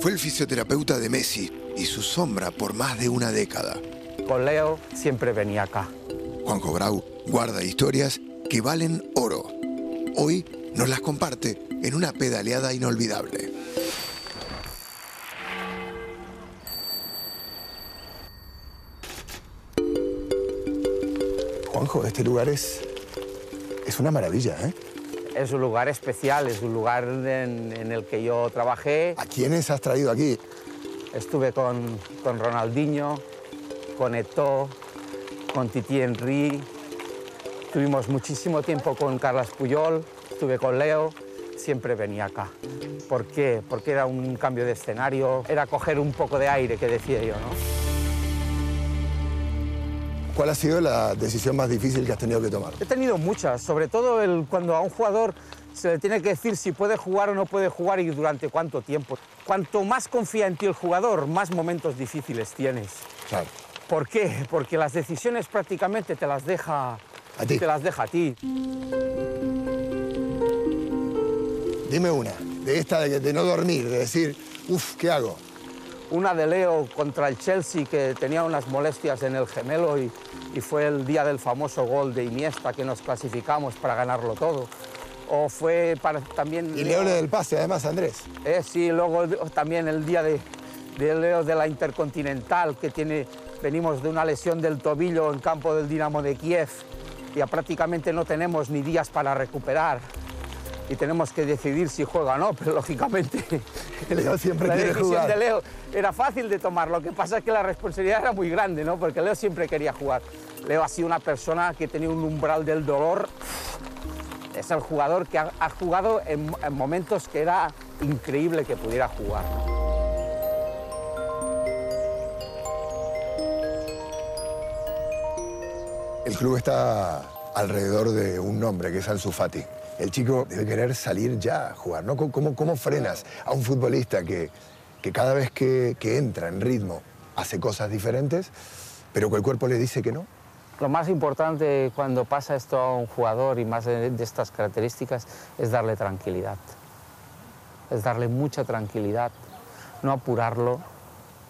Fue el fisioterapeuta de Messi y su sombra por más de una década. Con Leo siempre venía acá. Juanjo Grau guarda historias que valen oro. Hoy nos las comparte en una pedaleada inolvidable. Juanjo, este lugar es, es una maravilla, ¿eh? Es un lugar especial, es un lugar en, en el que yo trabajé. ¿A quiénes has traído aquí? Estuve con, con Ronaldinho, con Eto'o, con Titi Henry. Tuvimos muchísimo tiempo con Carlas Puyol, estuve con Leo. Siempre venía acá. ¿Por qué? Porque era un cambio de escenario, era coger un poco de aire, que decía yo, ¿no? ¿Cuál ha sido la decisión más difícil que has tenido que tomar? He tenido muchas, sobre todo el, cuando a un jugador se le tiene que decir si puede jugar o no puede jugar y durante cuánto tiempo. Cuanto más confía en ti el jugador, más momentos difíciles tienes. Claro. ¿Por qué? Porque las decisiones prácticamente te las deja A ti. Te las deja a ti. Dime una, de esta de, de no dormir, de decir, uff, ¿qué hago? Una de Leo contra el Chelsea que tenía unas molestias en el gemelo y, y fue el día del famoso gol de Iniesta que nos clasificamos para ganarlo todo. O fue para, también... Y Leo le del pase, además, Andrés. Eh, sí, luego también el día de, de Leo de la Intercontinental, que tiene, venimos de una lesión del tobillo en campo del Dinamo de Kiev, ya prácticamente no tenemos ni días para recuperar y tenemos que decidir si juega o no, pero lógicamente Leo siempre la quiere decisión jugar. de Leo era fácil de tomar, lo que pasa es que la responsabilidad era muy grande, ¿no? porque Leo siempre quería jugar. Leo ha sido una persona que tenía un umbral del dolor, es el jugador que ha, ha jugado en, en momentos que era increíble que pudiera jugar. El club está alrededor de un nombre, que es Ansu Fati. El chico debe querer salir ya a jugar, ¿no? ¿Cómo, frenas a un futbolista que, que cada vez que, entra en ritmo hace cosas diferentes, pero que el cuerpo le dice que no? Lo más importante cuando pasa esto a un jugador y más de estas características es darle tranquilidad. Es darle mucha tranquilidad, no apurarlo,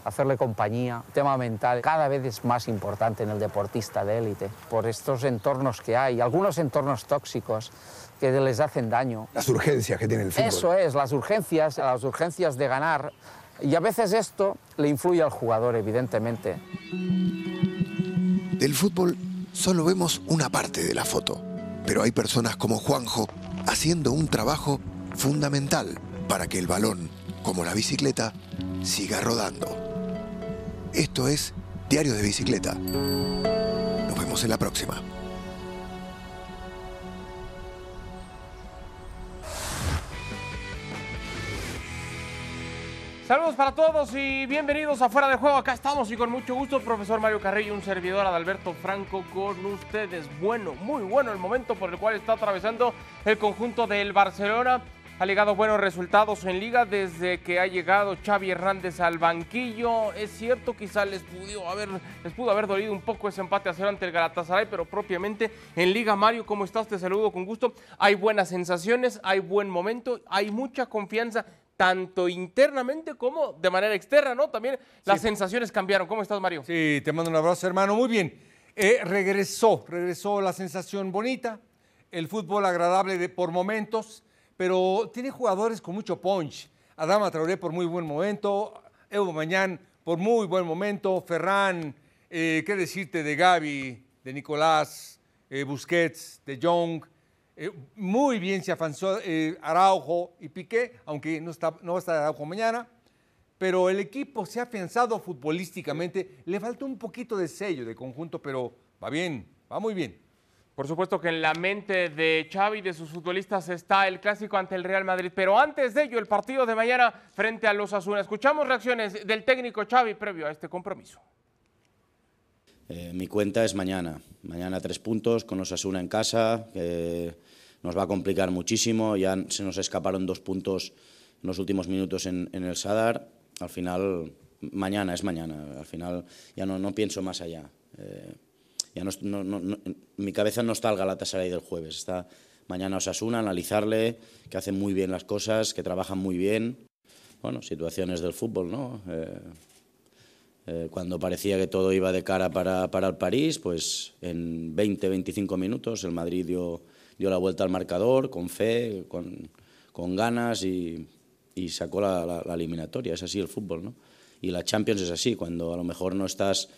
hacerle compañía. El tema mental cada vez es más importante en el deportista de élite por estos entornos que hay, algunos entornos tóxicos que les hacen daño. Las urgencias que tiene el fútbol. Eso es, las urgencias, las urgencias de ganar. Y a veces esto le influye al jugador, evidentemente. Del fútbol solo vemos una parte de la foto, pero hay personas como Juanjo haciendo un trabajo fundamental para que el balón, como la bicicleta, siga rodando. Esto es Diario de Bicicleta. Nos vemos en la próxima. Saludos para todos y bienvenidos a Fuera de Juego. Acá estamos y con mucho gusto, profesor Mario Carrillo un servidor Adalberto Franco con ustedes. Bueno, muy bueno el momento por el cual está atravesando el conjunto del Barcelona. Ha llegado buenos resultados en liga desde que ha llegado Xavi Hernández al banquillo. Es cierto, quizá les pudo haber, les pudo haber dolido un poco ese empate a cero ante el Galatasaray, pero propiamente en liga, Mario, ¿cómo estás? Te saludo con gusto. Hay buenas sensaciones, hay buen momento, hay mucha confianza tanto internamente como de manera externa, ¿no? También las sensaciones cambiaron. ¿Cómo estás, Mario? Sí, te mando un abrazo, hermano. Muy bien. Eh, regresó, regresó la sensación bonita, el fútbol agradable de, por momentos, pero tiene jugadores con mucho punch. Adama Traoré por muy buen momento, Evo Mañán por muy buen momento, Ferran, eh, qué decirte de Gaby, de Nicolás, eh, Busquets, de Jong. Eh, muy bien se avanzó eh, Araujo y Piqué, aunque no, está, no va a estar Araujo mañana. Pero el equipo se ha afianzado futbolísticamente. Le falta un poquito de sello de conjunto, pero va bien, va muy bien. Por supuesto que en la mente de Xavi y de sus futbolistas está el clásico ante el Real Madrid, pero antes de ello el partido de mañana frente a los Asuna. Escuchamos reacciones del técnico Xavi previo a este compromiso. Eh, mi cuenta es mañana. Mañana tres puntos con Osasuna en casa, que nos va a complicar muchísimo. Ya se nos escaparon dos puntos en los últimos minutos en, en el Sadar. Al final, mañana es mañana. Al final ya no, no pienso más allá. Eh, ya no, no, no, mi cabeza no está el Galatasaray del jueves. Está mañana Osasuna, analizarle, que hacen muy bien las cosas, que trabajan muy bien. bueno, situaciones del fútbol, ¿no? Eh, eh, cuando parecía que todo iba de cara para, para el París, pues en 20-25 minutos el Madrid dio, dio la vuelta al marcador con fe, con, con ganas y, y sacó la, la, la, eliminatoria. Es así el fútbol, ¿no? Y la Champions es así, cuando a lo mejor no estás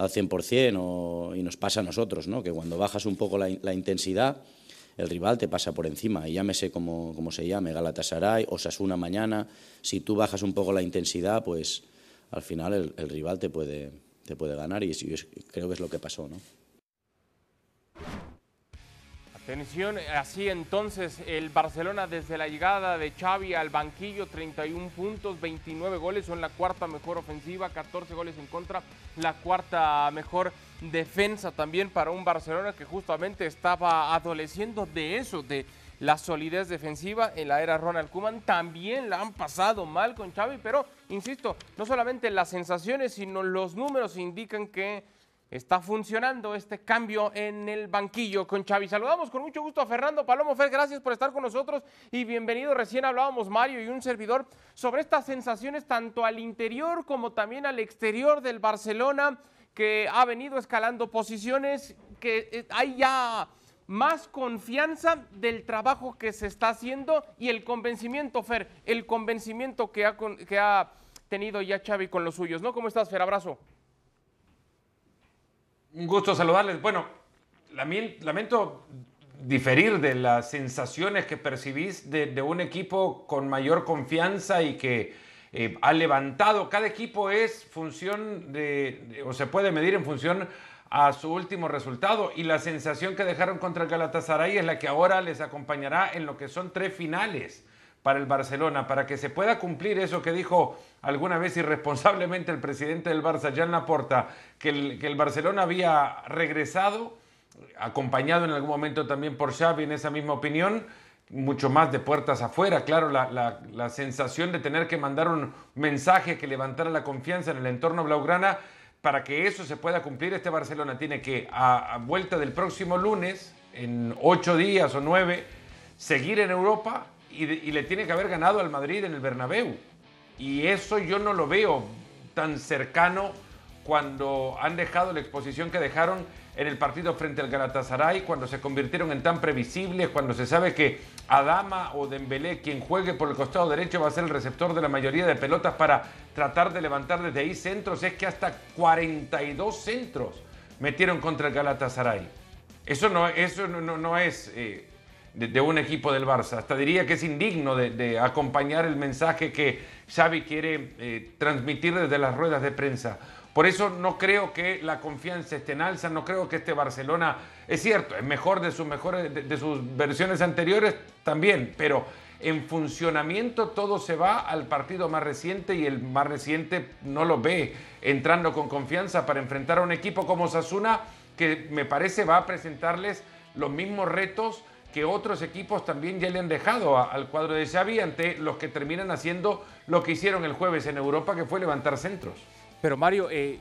al 100% o, y nos pasa a nosotros, ¿no? Que cuando bajas un poco la, intensidad, el rival te pasa por encima, y llámese como, como se llame, Galatasaray, Osasuna mañana, si tú bajas un poco la intensidad, pues al final el, el rival te puede, te puede ganar y, y creo que es lo que pasó, ¿no? Así entonces el Barcelona desde la llegada de Xavi al banquillo, 31 puntos, 29 goles, son la cuarta mejor ofensiva, 14 goles en contra, la cuarta mejor defensa también para un Barcelona que justamente estaba adoleciendo de eso, de la solidez defensiva en la era Ronald Koeman. También la han pasado mal con Xavi, pero insisto, no solamente las sensaciones, sino los números indican que está funcionando este cambio en el banquillo con Xavi. Saludamos con mucho gusto a Fernando Palomo Fer, gracias por estar con nosotros y bienvenido. Recién hablábamos Mario y un servidor sobre estas sensaciones tanto al interior como también al exterior del Barcelona que ha venido escalando posiciones, que hay ya más confianza del trabajo que se está haciendo y el convencimiento, Fer, el convencimiento que ha, que ha tenido ya Xavi con los suyos, ¿no? ¿Cómo estás, Fer? Abrazo. Un gusto saludarles. Bueno, lamento diferir de las sensaciones que percibís de, un equipo con mayor confianza y que eh, ha levantado. Cada equipo es función de, o se puede medir en función a su último resultado y la sensación que dejaron contra el Galatasaray es la que ahora les acompañará en lo que son tres finales para el Barcelona, para que se pueda cumplir eso que dijo alguna vez irresponsablemente el presidente del Barça, Jan Laporta, que el, que el Barcelona había regresado, acompañado en algún momento también por Xavi en esa misma opinión, mucho más de puertas afuera, claro, la, la, sensación de tener que mandar un mensaje que levantara la confianza en el entorno blaugrana, para que eso se pueda cumplir, este Barcelona tiene que, a vuelta del próximo lunes, en ocho días o nueve, seguir en Europa y, y, le tiene que haber ganado al Madrid en el Bernabéu. Y eso yo no lo veo tan cercano cuando han dejado la exposición que dejaron en el partido frente al Galatasaray, cuando se convirtieron en tan previsibles, cuando se sabe que Adama o Dembélé, quien juegue por el costado derecho, va a ser el receptor de la mayoría de pelotas para tratar de levantar desde ahí centros, es que hasta 42 centros metieron contra el Galatasaray. Eso no, eso no, no es eh, de, un equipo del Barça. Hasta diría que es indigno de, de acompañar el mensaje que Xavi quiere eh, transmitir desde las ruedas de prensa. Por eso no creo que la confianza esté en alza, no creo que este Barcelona, es cierto, es mejor de sus mejores de, de, sus versiones anteriores también, pero en funcionamiento todo se va al partido más reciente y el más reciente no lo ve entrando con confianza para enfrentar a un equipo como Sasuna que me parece va a presentarles los mismos retos que otros equipos también ya le han dejado a, al cuadro de Xavi ante los que terminan haciendo lo que hicieron el jueves en Europa, que fue levantar centros. Pero Mario, eh,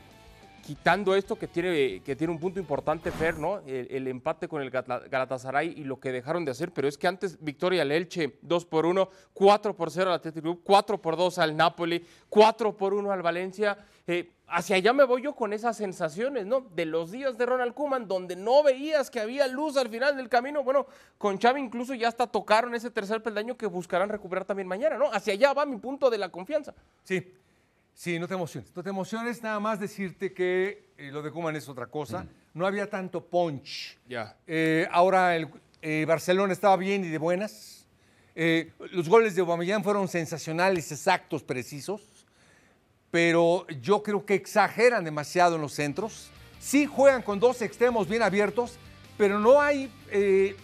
quitando esto que tiene, que tiene un punto importante, Fer, ¿no? El, el, empate con el Galatasaray y lo que dejaron de hacer, pero es que antes victoria al Elche 2 por 1, 4 por 0 al Athletic Club, 4 por 2 al Napoli, 4 por 1 al Valencia. Eh, hacia allá me voy yo con esas sensaciones, ¿no? De los días de Ronald Koeman, donde no veías que había luz al final del camino. Bueno, con Xavi incluso ya hasta tocaron ese tercer peldaño que buscarán recuperar también mañana, ¿no? Hacia allá va mi punto de la confianza. Sí. Sí, no te emociones. No te emociones, nada más decirte que eh, lo de Kuman es otra cosa. Mm. No había tanto punch. Ya. Yeah. Eh, ahora el eh, Barcelona estaba bien y de buenas. Eh, los goles de Aubameyang fueron sensacionales, exactos, precisos. Pero yo creo que exageran demasiado en los centros. Sí juegan con dos extremos bien abiertos, pero no hay eh,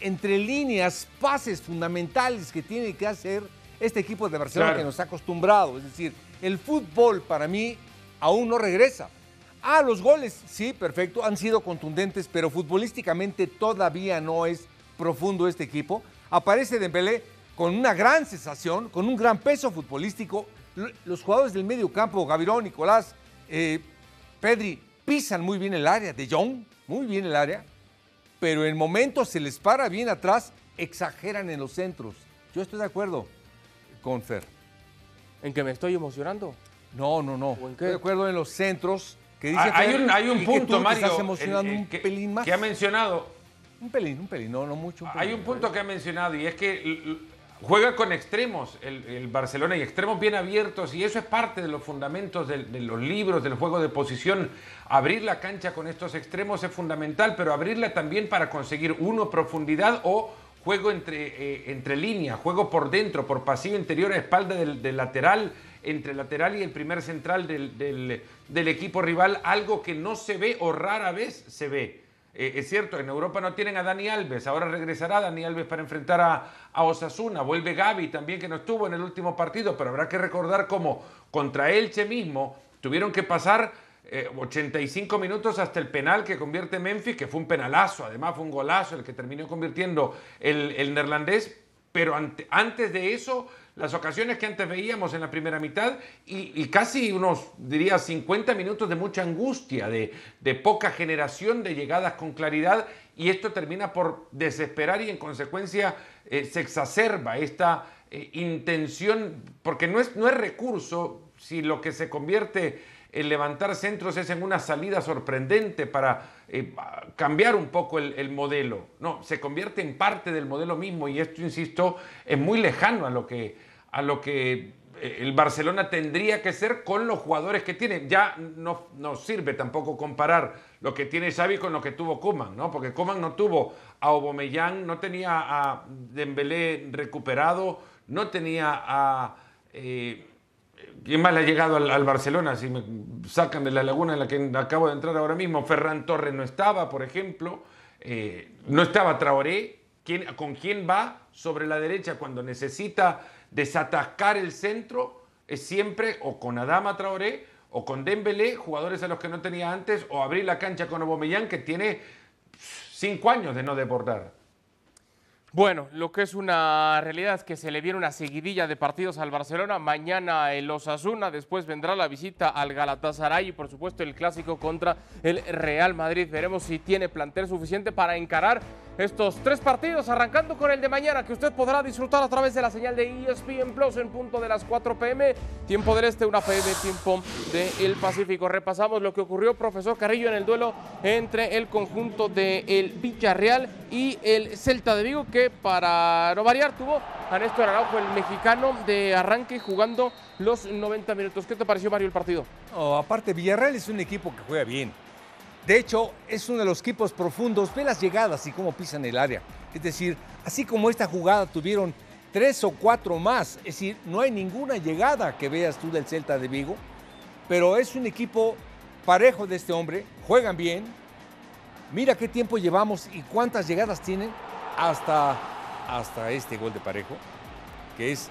entre líneas pases fundamentales que tiene que hacer este equipo de Barcelona claro. que nos ha acostumbrado. Es decir, el fútbol para mí aún no regresa. Ah, los goles, sí, perfecto, han sido contundentes, pero futbolísticamente todavía no es profundo este equipo. Aparece Dembélé con una gran sensación, con un gran peso futbolístico. Los jugadores del medio campo, Gavirón, Nicolás, eh, Pedri, pisan muy bien el área, De Jong, muy bien el área, pero en momentos se les para bien atrás, exageran en los centros. Yo estoy de acuerdo con Fer. ¿En que me estoy emocionando? No, no, no. ¿O en qué? Estoy de acuerdo en los centros que dice Ah, hay Fer, un, hay un y que punto, te Mario, estás emocionando el- el un que, pelín más. que ha mencionado. Un pelín, un pelín, no, no mucho. un Hay un punto que ha mencionado y es que juega con extremos el, el Barcelona y extremos bien abiertos y eso es parte de los fundamentos de, los libros, del juego de posición. Abrir la cancha con estos extremos es fundamental, pero abrirla también para conseguir uno profundidad o juego entre, eh, entre líneas, juego por dentro, por pasillo interior a espalda del, lateral, entre lateral y el primer central del- del equipo rival, algo que no se ve o rara vez se ve. Eh, es cierto, en Europa no tienen a Dani Alves, ahora regresará Dani Alves para enfrentar a, Osasuna, vuelve Gaby también que no estuvo en el último partido, pero habrá que recordar cómo contra Elche mismo tuvieron que pasar eh, 85 minutos hasta el penal que convierte Memphis, que fue un penalazo, además fue un golazo el que terminó convirtiendo el, el neerlandés, pero ante- antes de eso, las ocasiones que antes veíamos en la primera mitad y, casi unos, diría, 50 minutos de mucha angustia, de, de poca generación de llegadas con claridad y esto termina por desesperar y en consecuencia eh, se exacerba esta eh, intención, porque no es, no es recurso si lo que se convierte en levantar centros es en una salida sorprendente para eh, cambiar un poco el, el modelo. No, se convierte en parte del modelo mismo y esto, insisto, es muy lejano a lo que, a lo que eh, el Barcelona tendría que ser con los jugadores que tiene. Ya no, no sirve tampoco comparar lo que tiene Xavi con lo que tuvo Koeman, ¿no? Porque Koeman no tuvo a Aubameyang, no tenía a Dembélé recuperado, no tenía a... eh, ¿Quién más le ha llegado al, Barcelona? Si me sacan de la laguna en la que acabo de entrar ahora mismo, Ferran Torres no estaba, por ejemplo, eh, no estaba Traoré. ¿Quién- ¿Con quién va sobre la derecha cuando necesita desatascar el centro? Es siempre o con Adama Traoré o con Dembélé, jugadores a los que no tenía antes, o abrir la cancha con Aubameyang, que tiene cinco años de no desbordar. Bueno, lo que es una realidad es que se le viene una seguidilla de partidos al Barcelona. Mañana el Osasuna, después vendrá la visita al Galatasaray y por supuesto el clásico contra el Real Madrid. Veremos si tiene plantel suficiente para encarar estos tres partidos, arrancando con el de mañana, que usted podrá disfrutar a través de la señal de ESPN Plus en punto de las 4 pm, tiempo del este, 1 pm, tiempo del Pacífico. Repasamos lo que ocurrió, profesor Carrillo, en el duelo entre el conjunto del Villarreal y el Celta de Vigo, que para no variar tuvo a Néstor Araujo, el mexicano, de arranque jugando los 90 minutos. ¿Qué te pareció, Mario, el partido? No, aparte, Villarreal es un equipo que juega bien. De hecho, es uno de los equipos profundos. Ve las llegadas y cómo pisan el área. Es decir, así como esta jugada tuvieron tres o cuatro más. Es decir, no hay ninguna llegada que veas tú del Celta de Vigo. Pero es un equipo parejo de este hombre. Juegan bien. Mira qué tiempo llevamos y cuántas llegadas tienen hasta, hasta este gol de parejo. Que es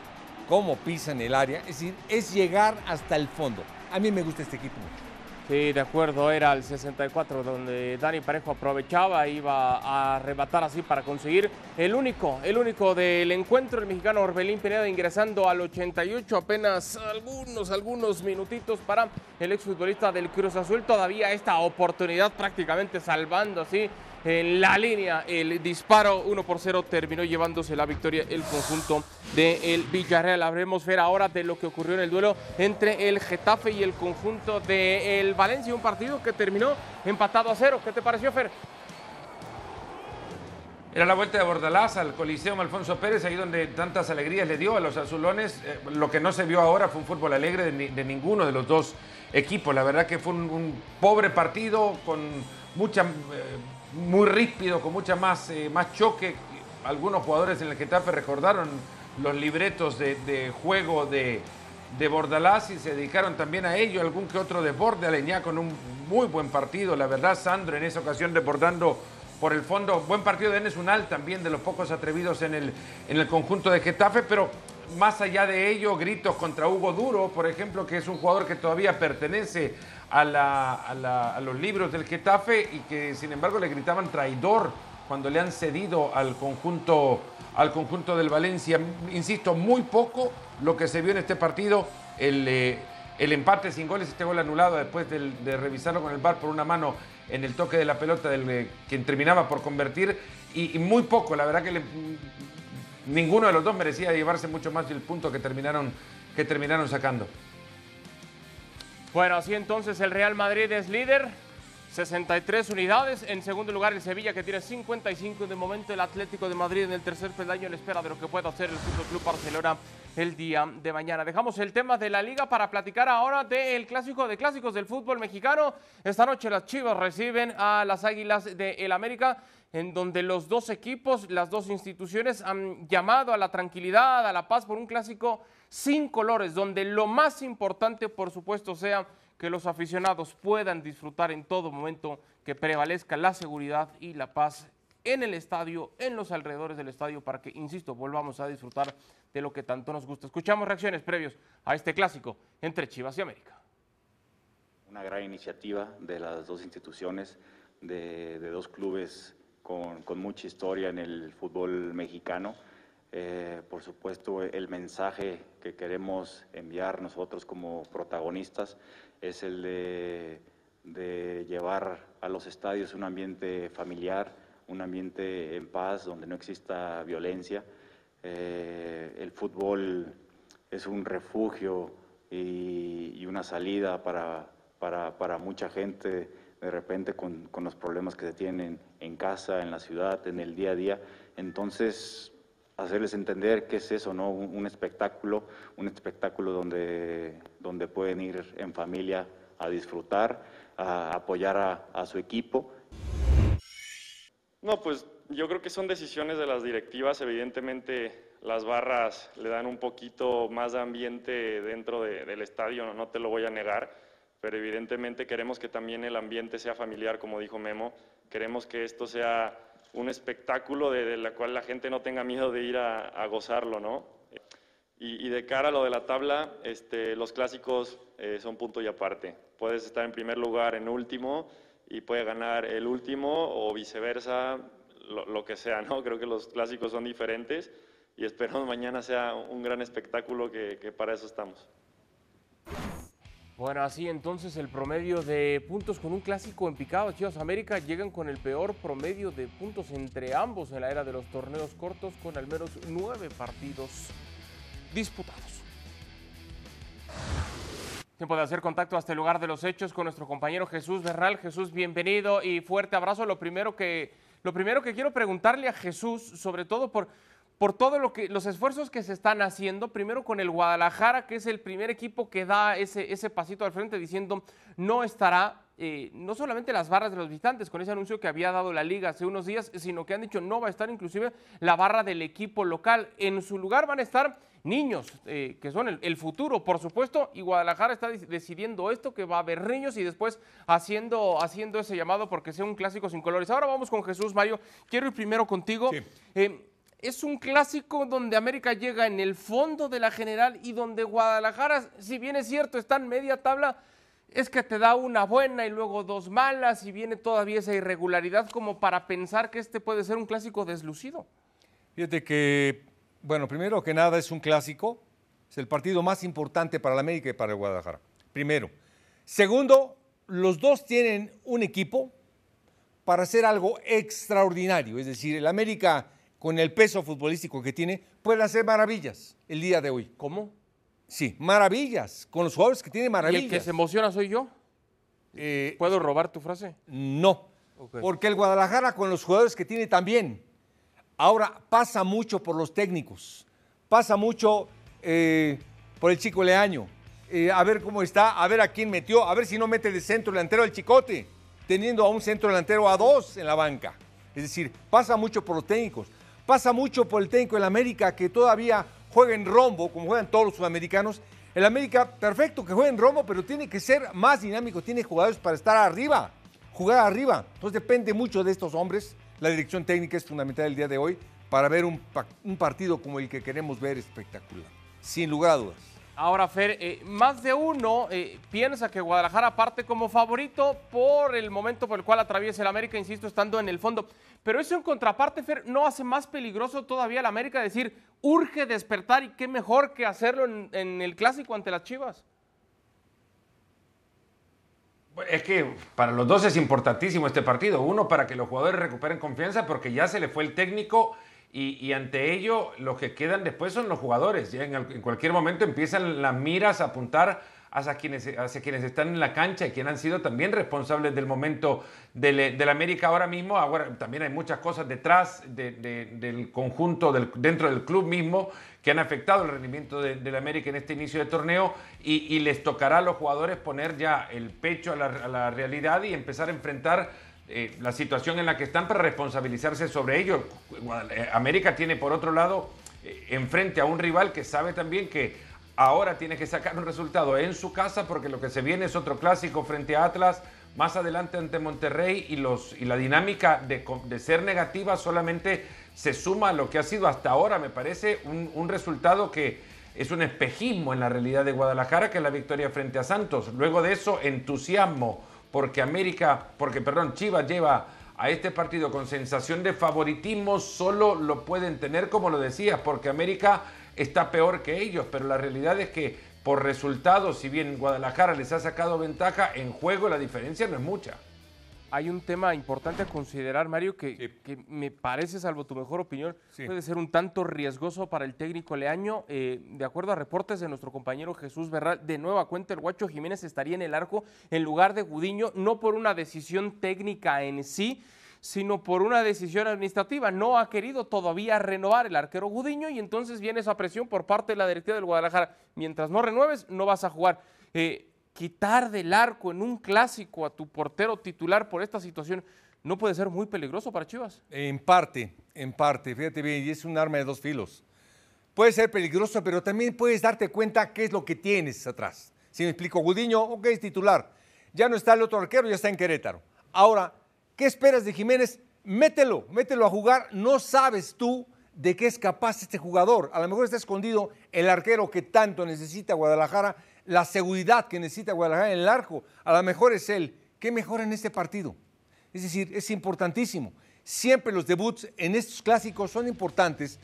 cómo pisan el área. Es decir, es llegar hasta el fondo. A mí me gusta este equipo mucho. Sí, de acuerdo, era el 64 donde Dani Parejo aprovechaba, iba a arrebatar así para conseguir el único, el único del encuentro, el mexicano Orbelín Pineda ingresando al 88, apenas algunos, algunos minutitos para el exfutbolista del Cruz Azul, todavía esta oportunidad prácticamente salvando así en la línea el disparo 1 por 0 terminó llevándose la victoria el conjunto del Villarreal. Habremos ver ahora de lo que ocurrió en el duelo entre el Getafe y el conjunto del Valencia, un partido que terminó empatado a cero. ¿Qué te pareció, Fer? Era la vuelta de Bordalás al Coliseum Alfonso Pérez, ahí donde tantas alegrías le dio a los azulones. Eh, lo que no se vio ahora fue un fútbol alegre de, ni- de ninguno de los dos equipos. La verdad que fue un, un pobre partido con mucha, eh, muy ríspido, con mucha más, eh, más choque. Algunos jugadores en el Getafe recordaron los libretos de, juego de, de Bordalás y se dedicaron también a ello. Algún que otro desborde, Aleñá con un muy buen partido. La verdad, Sandro en esa ocasión desbordando por el fondo. Buen partido de Enes Unal, también de los pocos atrevidos en el, en el conjunto de Getafe, pero más allá de ello, gritos contra Hugo Duro, por ejemplo, que es un jugador que todavía pertenece a, los libros del Getafe y que sin embargo le gritaban traidor cuando le han cedido al conjunto, al conjunto del Valencia. Insisto, muy poco lo que se vio en este partido. El, eh, el empate sin goles, este gol anulado después de revisarlo con el VAR por una mano en el toque de la pelota del eh, quien terminaba por convertir y, muy poco, la verdad que ninguno de los dos merecía llevarse mucho más del punto que terminaron que terminaron sacando. Bueno, así entonces el Real Madrid es líder, 63 unidades. En segundo lugar el Sevilla que tiene 55. De momento el Atlético de Madrid en el tercer peldaño en espera de lo que pueda hacer el Fútbol Club Barcelona el día de mañana. Dejamos el tema de la liga para platicar ahora del clásico de clásicos del fútbol mexicano. Esta noche las Chivas reciben a las Águilas de el América en donde los dos equipos, las dos instituciones han llamado a la tranquilidad, a la paz por un clásico sin colores, donde lo más importante, por supuesto, sea que los aficionados puedan disfrutar en todo momento, que prevalezca la seguridad y la paz en el estadio, en los alrededores del estadio, para que, insisto, volvamos a disfrutar de lo que tanto nos gusta. Escuchamos reacciones previos a este clásico entre Chivas y América. Una gran iniciativa de las dos instituciones, de, dos clubes con, mucha historia en el fútbol mexicano. Eh, por supuesto, el mensaje que queremos enviar nosotros como protagonistas es el de, llevar a los estadios un ambiente familiar, un ambiente en paz, donde no exista violencia. Eh, el fútbol es un refugio y, y una salida para, para, para, mucha gente de repente con, con, los problemas que se tienen en casa, en la ciudad, en el día a día. Entonces, hacerles entender qué es eso, ¿no? Un, un espectáculo, un espectáculo donde, donde pueden ir en familia a disfrutar, a apoyar a, a su equipo. No, pues yo creo que son decisiones de las directivas. Evidentemente, las barras le dan un poquito más de ambiente dentro de, del estadio, no, no, te lo voy a negar, pero evidentemente queremos que también el ambiente sea familiar, como dijo Memo. Queremos que esto sea un espectáculo de, de la cual la gente no tenga miedo de ir a, gozarlo, ¿no? Y, de cara a lo de la tabla, este, los clásicos eh, son punto y aparte. Puedes estar en primer lugar, en último, y puede ganar el último o viceversa, lo, que sea, ¿no? Creo que los clásicos son diferentes y esperamos mañana sea un gran espectáculo que para eso estamos. Bueno, así entonces el promedio de puntos con un clásico en picado. Chivas América llegan con el peor promedio de puntos entre ambos en la era de los torneos cortos con al menos nueve partidos disputados. Tiempo de hacer contacto hasta el lugar de los hechos con nuestro compañero Jesús Bernal. Jesús, bienvenido y fuerte abrazo. Lo primero que, lo primero que quiero preguntarle a Jesús, sobre todo por, por todo lo que, los esfuerzos que se están haciendo, primero con el Guadalajara, que es el primer equipo que da ese, ese pasito al frente diciendo no estará eh, no solamente las barras de los visitantes, con ese anuncio que había dado la liga hace unos días, sino que han dicho no va a estar inclusive la barra del equipo local. En su lugar van a estar niños, eh, que son el, el, futuro, por supuesto, y Guadalajara está decidiendo esto, que va a haber niños y después haciendo, haciendo ese llamado porque sea un clásico sin colores. Ahora vamos con Jesús, Mario. Quiero ir primero contigo. Sí. Eh, es un clásico donde América llega en el fondo de la general y donde Guadalajara, si bien es cierto, está en media tabla, es que te da una buena y luego dos malas y viene todavía esa irregularidad como para pensar que este puede ser un clásico deslucido. Fíjate que, bueno, primero que nada es un clásico, es el partido más importante para la América y para el Guadalajara. Primero. Segundo, los dos tienen un equipo para hacer algo extraordinario, es decir, el América con el peso futbolístico que tiene puede hacer maravillas el día de hoy. ¿Cómo? Sí, maravillas, con los jugadores que tiene maravillas. ¿Y el que se emociona soy yo? Eh, ¿Puedo robar tu frase? No, okay. porque el Guadalajara con los jugadores que tiene también. Ahora pasa mucho por los técnicos, pasa mucho eh, por el chico Leaño, eh, a ver cómo está, a ver a quién metió, a ver si no mete de centro delantero el chicote, teniendo a un centro delantero a dos en la banca. Es decir, pasa mucho por los técnicos, pasa mucho por el técnico en América que todavía juega en rombo, como juegan todos los sudamericanos. El América, perfecto que juegue en rombo, pero tiene que ser más dinámico, tiene jugadores para estar arriba, jugar arriba. Entonces depende mucho de estos hombres. La dirección técnica es fundamental el día de hoy para ver un partido como el que queremos ver espectacular, sin lugar a dudas. Ahora, Fer, eh, más de uno eh, piensa que Guadalajara parte como favorito por el momento por el cual atraviesa el América, insisto, estando en el fondo. Pero eso en contraparte, Fer, no hace más peligroso todavía el América decir, urge despertar y qué mejor que hacerlo en, en el clásico ante las Chivas. Es que para los dos es importantísimo este partido. Uno, para que los jugadores recuperen confianza porque ya se le fue el técnico y, ante ello los que quedan después son los jugadores. Ya en, cualquier momento empiezan las miras a apuntar hacia quienes, hacia quienes están en la cancha y quienes han sido también responsables del momento del, del América ahora mismo. Ahora también hay muchas cosas detrás del conjunto, dentro del club mismo, que han afectado el rendimiento del América en este inicio de torneo y, les tocará a los jugadores poner ya el pecho a la realidad y empezar a enfrentar eh, la situación en la que están para responsabilizarse sobre ello. Eh, América tiene, por otro lado, eh, enfrente a un rival que sabe también que ahora tiene que sacar un resultado en su casa porque lo que se viene es otro clásico frente a Atlas, más adelante ante Monterrey y, los, y la dinámica de, ser negativa solamente se suma a lo que ha sido hasta ahora, me parece, un, un resultado que es un espejismo en la realidad de Guadalajara, que es la victoria frente a Santos. Luego de eso, entusiasmo porque América, porque perdón, Chivas lleva a este partido con sensación de favoritismo, solo lo pueden tener, como lo decías, porque América está peor que ellos, pero la realidad es que por resultados, si bien Guadalajara les ha sacado ventaja, en juego la diferencia no es mucha hay un tema importante a considerar, Mario, que, me parece, salvo tu mejor opinión, puede ser un tanto riesgoso para el técnico Leaño. Eh, de acuerdo a reportes de nuestro compañero Jesús Berral, de nueva cuenta el Guacho Jiménez estaría en el arco en lugar de Gudiño, no por una decisión técnica en sí, sino por una decisión administrativa. No ha querido todavía renovar el arquero Gudiño y entonces viene esa presión por parte de la directiva del Guadalajara. Mientras no renueves, no vas a jugar. Eh, quitar del arco en un clásico a tu portero titular por esta situación no puede ser muy peligroso para Chivas. En parte, en parte, fíjate bien, y es un arma de dos filos. Puede ser peligroso, pero también puedes darte cuenta qué es lo que tienes atrás. Si me explico, Gudiño, ok, es titular. Ya no está el otro arquero, ya está en Querétaro. Ahora, ¿qué esperas de Jiménez? Mételo, mételo a jugar. No sabes tú de qué es capaz este jugador. A lo mejor está escondido el arquero que tanto necesita Guadalajara la seguridad que necesita Guadalajara en el arco. A lo mejor es él. ¿Qué mejora en este partido? Es decir, es importantísimo. Siempre los debuts en estos clásicos son importantes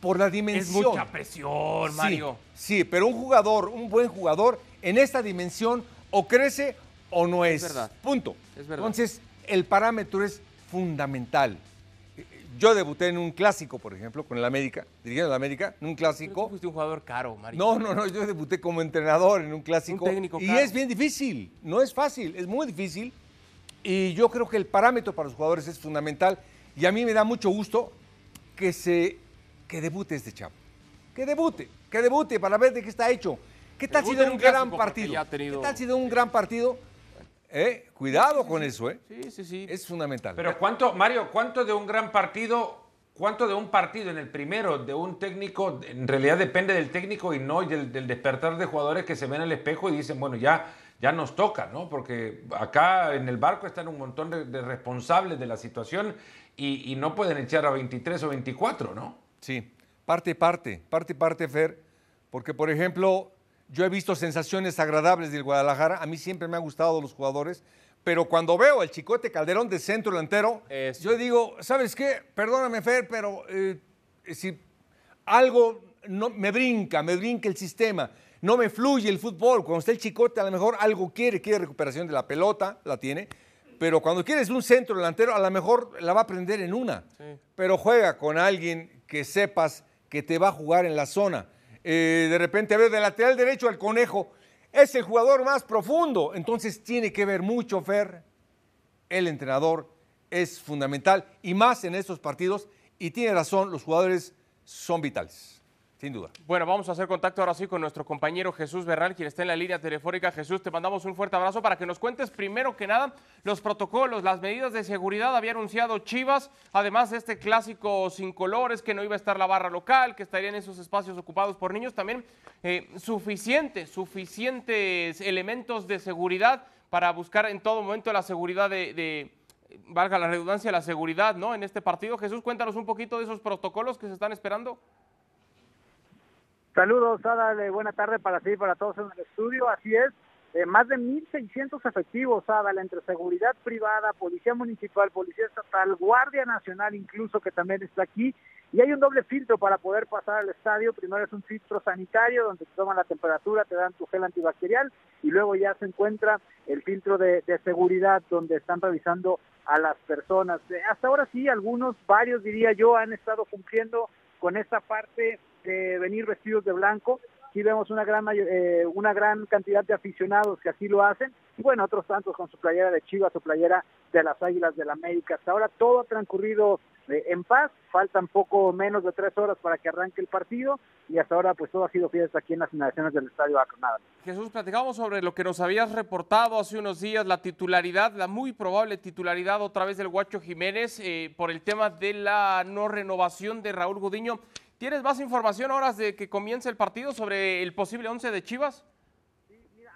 por la dimensión. Es mucha presión, Mario. Sí, pero un jugador, un buen jugador, en esta dimensión o crece o no es. es verdad. Punto. Es verdad. Entonces, el parámetro es fundamental. Yo debuté en un clásico, por ejemplo, con el América, dirigiendo el América, en un clásico. Tú fuiste un jugador caro, Mario. No, no, no, yo debuté como entrenador en un clásico. Un técnico y es bien difícil, no es fácil, es muy difícil. Y yo creo que el parámetro para los jugadores es fundamental. Y a mí me da mucho gusto que se que debute este chavo. Que debute, que debute para ver de qué está hecho. ¿Qué tal si de un gran partido? ¿Qué tal si de un gran partido? ¿Eh? Cuidado con eso, ¿eh? Sí, sí, sí. Es fundamental. Pero ¿cuánto, Mario, cuánto de un gran partido, cuánto de un partido en el primero de un técnico, en realidad depende del técnico y no del, despertar de jugadores que se ven al espejo y dicen, bueno, ya, ya nos toca, ¿no? Porque acá en el barco están un montón de, responsables de la situación y, y, no pueden echar a 23 o 24, ¿no? Sí, parte, parte, parte, parte, Fer. Porque, por ejemplo, yo he visto sensaciones agradables del Guadalajara. A mí siempre me han gustado los jugadores. Pero cuando veo al Chicote Calderón de centro delantero, yo digo, ¿sabes qué? Perdóname, Fer, pero eh, si algo no, me brinca, me brinca el sistema, no me fluye el fútbol. Cuando está el Chicote, a lo mejor algo quiere, quiere recuperación de la pelota, la tiene. Pero cuando quieres un centro delantero, a lo mejor la va a prender en una. Pero juega con alguien que sepas que te va a jugar en la zona. Eh, de repente, a ver, de lateral derecho al conejo, es el jugador más profundo. Entonces tiene que ver mucho, Fer. El entrenador es fundamental y más en estos partidos. Y tiene razón, los jugadores son vitales sin duda. Bueno, vamos a hacer contacto ahora sí con nuestro compañero Jesús Berral, quien está en la línea telefónica. Jesús, te mandamos un fuerte abrazo para que nos cuentes primero que nada los protocolos, las medidas de seguridad. Había anunciado Chivas, además de este clásico sin colores, que no iba a estar la barra local, que estarían esos espacios ocupados por niños. También eh, suficientes, suficientes elementos de seguridad para buscar en todo momento la seguridad de, de valga la redundancia, la seguridad, ¿no? En este partido. Jesús, cuéntanos un poquito de esos protocolos que se están esperando. Saludos, Adal, buena tarde para ti y para todos en el estudio. Así es, más de 1.600 efectivos, Adal, entre seguridad privada, policía municipal, policía estatal, guardia nacional incluso, que también está aquí. Y hay un doble filtro para poder pasar al estadio. Primero es un filtro sanitario, donde te toman la temperatura, te dan tu gel antibacterial, y luego ya se encuentra el filtro de, de seguridad, donde están revisando a las personas. Eh, hasta ahora sí, algunos, varios diría yo, han estado cumpliendo con esta parte venir vestidos de blanco. Sí vemos una gran, eh, una gran cantidad de aficionados que así lo hacen, y bueno, otros tantos con su playera de Chivas o playera de las Águilas del la América. Hasta ahora todo ha transcurrido eh, en paz, faltan poco menos de tres horas para que arranque el partido y hasta ahora pues todo ha sido fiesta aquí en las inmediaciones del Estadio Acronada. Jesús, platicamos sobre lo que nos habías reportado hace unos días, la titularidad, la muy probable titularidad otra vez del Guacho Jiménez eh, por el tema de la no renovación de Raúl Gudiño. ¿Tienes más información ahora de que comience el partido sobre el posible once de Chivas?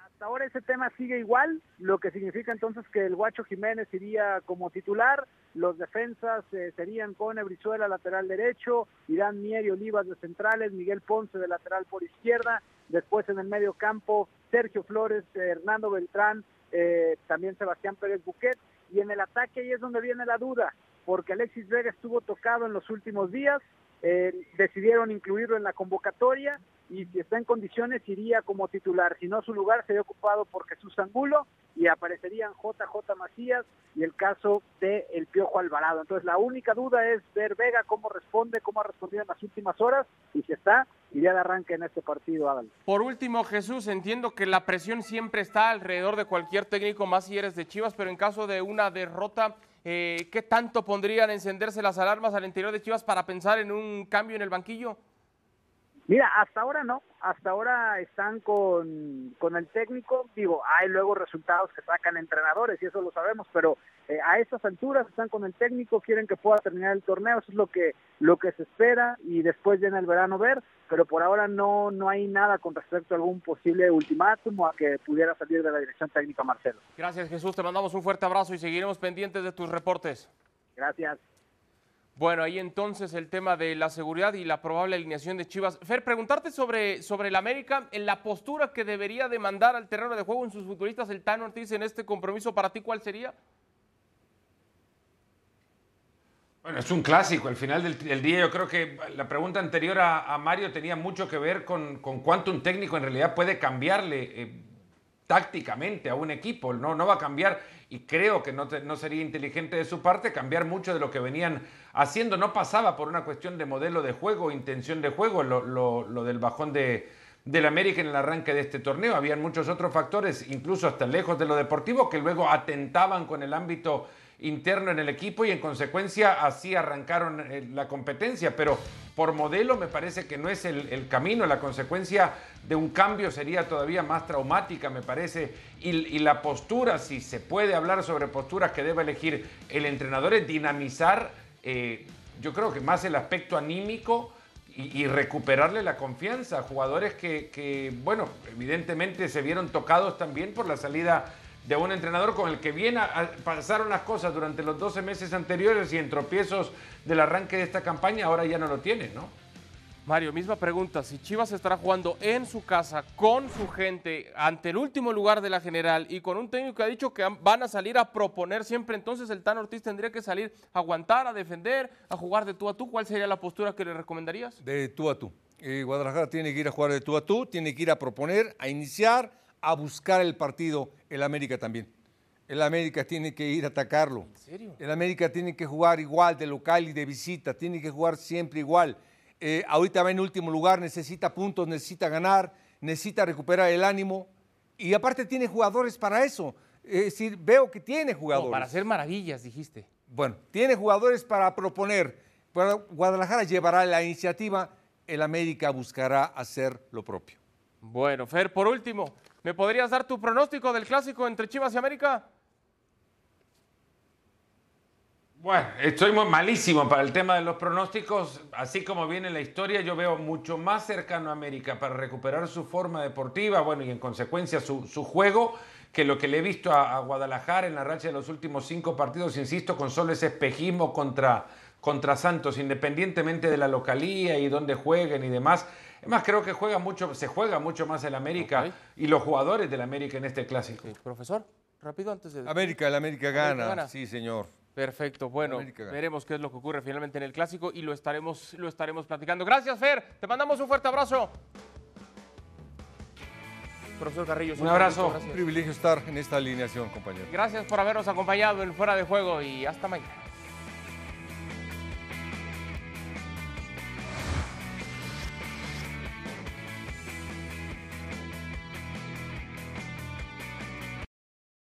Hasta ahora ese tema sigue igual, lo que significa entonces que el Guacho Jiménez iría como titular, los defensas eh, serían con Brizuela lateral derecho, Irán Mier y Olivas de centrales, Miguel Ponce de lateral por izquierda, después en el medio campo Sergio Flores, Hernando Beltrán, eh, también Sebastián Pérez Buquet, y en el ataque ahí es donde viene la duda, porque Alexis Vega estuvo tocado en los últimos días, eh, decidieron incluirlo en la convocatoria y si está en condiciones iría como titular, si no su lugar sería ocupado por Jesús Angulo y aparecerían JJ Macías y el caso de El Piojo Alvarado. Entonces la única duda es ver Vega cómo responde, cómo ha respondido en las últimas horas y si está, iría de arranque en este partido. Por último, Jesús, entiendo que la presión siempre está alrededor de cualquier técnico, más si eres de Chivas, pero en caso de una derrota, eh, ¿qué tanto pondrían encenderse las alarmas al interior de Chivas para pensar en un cambio en el banquillo? Mira, hasta ahora no, hasta ahora están con, con el técnico, digo, hay luego resultados que sacan entrenadores y eso lo sabemos, pero eh, a estas alturas están con el técnico, quieren que pueda terminar el torneo, eso es lo que, lo que se espera y después ya en el verano ver, pero por ahora no, no hay nada con respecto a algún posible ultimátum o a que pudiera salir de la dirección técnica Marcelo. Gracias Jesús, te mandamos un fuerte abrazo y seguiremos pendientes de tus reportes. Gracias. Bueno, ahí entonces el tema de la seguridad y la probable alineación de Chivas. Fer, preguntarte sobre, sobre el América, en la postura que debería demandar al terreno de juego en sus futbolistas el Tano Ortiz en este compromiso, ¿para ti cuál sería? Bueno, es un clásico. Al final del, día yo creo que la pregunta anterior a, Mario tenía mucho que ver con, cuánto un técnico en realidad puede cambiarle. Eh, tácticamente a un equipo, no, no va a cambiar y creo que no, no, sería inteligente de su parte cambiar mucho de lo que venían haciendo. No pasaba por una cuestión de modelo de juego, intención de juego, lo, lo, del bajón de, del América en el arranque de este torneo. Habían muchos otros factores, incluso hasta lejos de lo deportivo, que luego atentaban con el ámbito interno en el equipo y en consecuencia así arrancaron eh, la competencia. Pero por modelo me parece que no es el, camino. La consecuencia de un cambio sería todavía más traumática, me parece. Y, la postura, si se puede hablar sobre posturas que debe elegir el entrenador, es dinamizar, eh, yo creo que más el aspecto anímico. Y, recuperarle la confianza a jugadores que, que, bueno, evidentemente se vieron tocados también por la salida de un entrenador con el que bien pasaron las cosas durante los 12 meses anteriores y en tropiezos del arranque de esta campaña, ahora ya no lo tiene, ¿no? Mario, misma pregunta, si Chivas estará jugando en su casa con su gente ante el último lugar de la general y con un técnico que ha dicho que van a salir a proponer siempre, entonces el Tan Ortiz tendría que salir a aguantar, a defender, a jugar de tú a tú. ¿Cuál sería la postura que le recomendarías? De tú a tú. Eh, Guadalajara tiene que ir a jugar de tú a tú, tiene que ir a proponer, a iniciar, a buscar el partido, el América también. El América tiene que ir a atacarlo. ¿En serio? El América tiene que jugar igual de local y de visita, tiene que jugar siempre igual. Eh, ahorita va en último lugar, necesita puntos, necesita ganar, necesita recuperar el ánimo y aparte tiene jugadores para eso. Es decir, veo que tiene jugadores. para hacer maravillas, dijiste. Bueno, tiene jugadores para proponer. Guadalajara llevará la iniciativa, el América buscará hacer lo propio. Bueno, Fer, por último, ¿Me podrías dar tu pronóstico del clásico entre Chivas y América? Bueno, estoy muy malísimo para el tema de los pronósticos. Así como viene la historia, yo veo mucho más cercano a América para recuperar su forma deportiva, bueno, y en consecuencia su, juego, que lo que le he visto a, Guadalajara en la racha de los últimos cinco partidos, insisto, con solo ese espejismo contra, contra Santos, independientemente de la localía y dónde jueguen y demás. Es más, creo que juega mucho, se juega mucho más el América y los jugadores del América en este clásico. Profesor, rápido antes de... América, el América gana. sí señor. Perfecto, bueno, veremos qué es lo que ocurre finalmente en el clásico y lo estaremos, lo estaremos platicando. Gracias, Fer, te mandamos un fuerte abrazo. Profesor Carrillo. Un abrazo. Un privilegio estar en esta alineación, compañero. Gracias por habernos acompañado en Fuera de Juego y hasta mañana.